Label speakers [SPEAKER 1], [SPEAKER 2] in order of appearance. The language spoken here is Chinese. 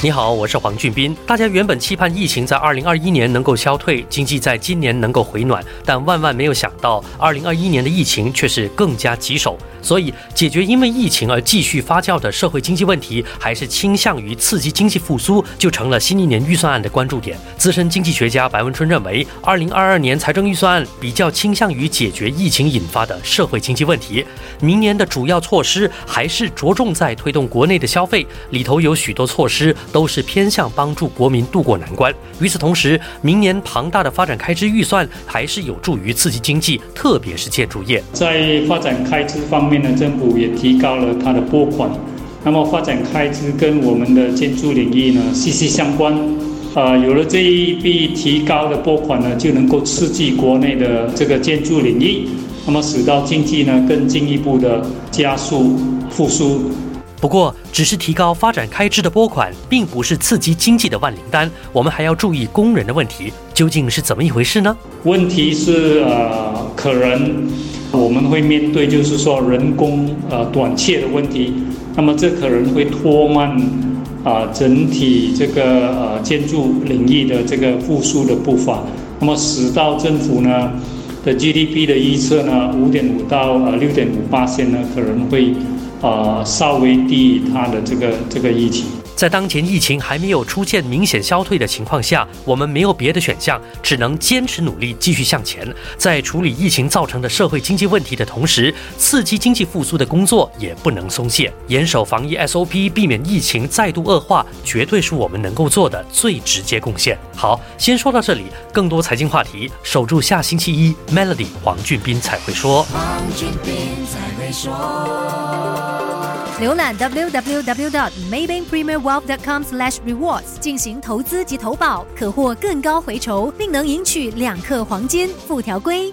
[SPEAKER 1] 你好，我是黄俊斌。大家原本期盼疫情在二零二一年能够消退，经济在今年能够回暖，但万万没有想到，二零二一年的疫情却是更加棘手。所以，解决因为疫情而继续发酵的社会经济问题，还是倾向于刺激经济复苏，就成了新一年预算案的关注点。资深经济学家白文春认为，二零二二年财政预算案比较倾向于解决疫情引发的社会经济问题，明年的主要措施还是着重在推动国内的消费，里头有许多措施。都是偏向帮助国民渡过难关。与此同时，明年庞大的发展开支预算还是有助于刺激经济，特别是建筑业。
[SPEAKER 2] 在发展开支方面呢，政府也提高了它的拨款。那么，发展开支跟我们的建筑领域呢息息相关。啊，有了这一笔提高的拨款呢，就能够刺激国内的这个建筑领域，那么使到经济呢更进一步的加速复苏。
[SPEAKER 1] 不过，只是提高发展开支的拨款，并不是刺激经济的万灵丹。我们还要注意工人的问题，究竟是怎么一回事呢？
[SPEAKER 2] 问题是，呃，可能我们会面对，就是说人工呃短缺的问题。那么这可能会拖慢啊整体这个呃建筑领域的这个复苏的步伐。那么使到政府呢的 GDP 的预测呢，五点五到呃六点五八线呢，可能会。啊，稍微低于它的这个这个疫情，
[SPEAKER 1] 在当前疫情还没有出现明显消退的情况下，我们没有别的选项，只能坚持努力，继续向前。在处理疫情造成的社会经济问题的同时，刺激经济复苏的工作也不能松懈。严守防疫 SOP，避免疫情再度恶化，绝对是我们能够做的最直接贡献。好，先说到这里，更多财经话题，守住下星期一，Melody 黄俊斌才会说。
[SPEAKER 3] 黄俊斌才会说。浏览 Warp.com/slash/rewards 进行投资及投保，可获更高回酬，并能赢取两克黄金。附条规。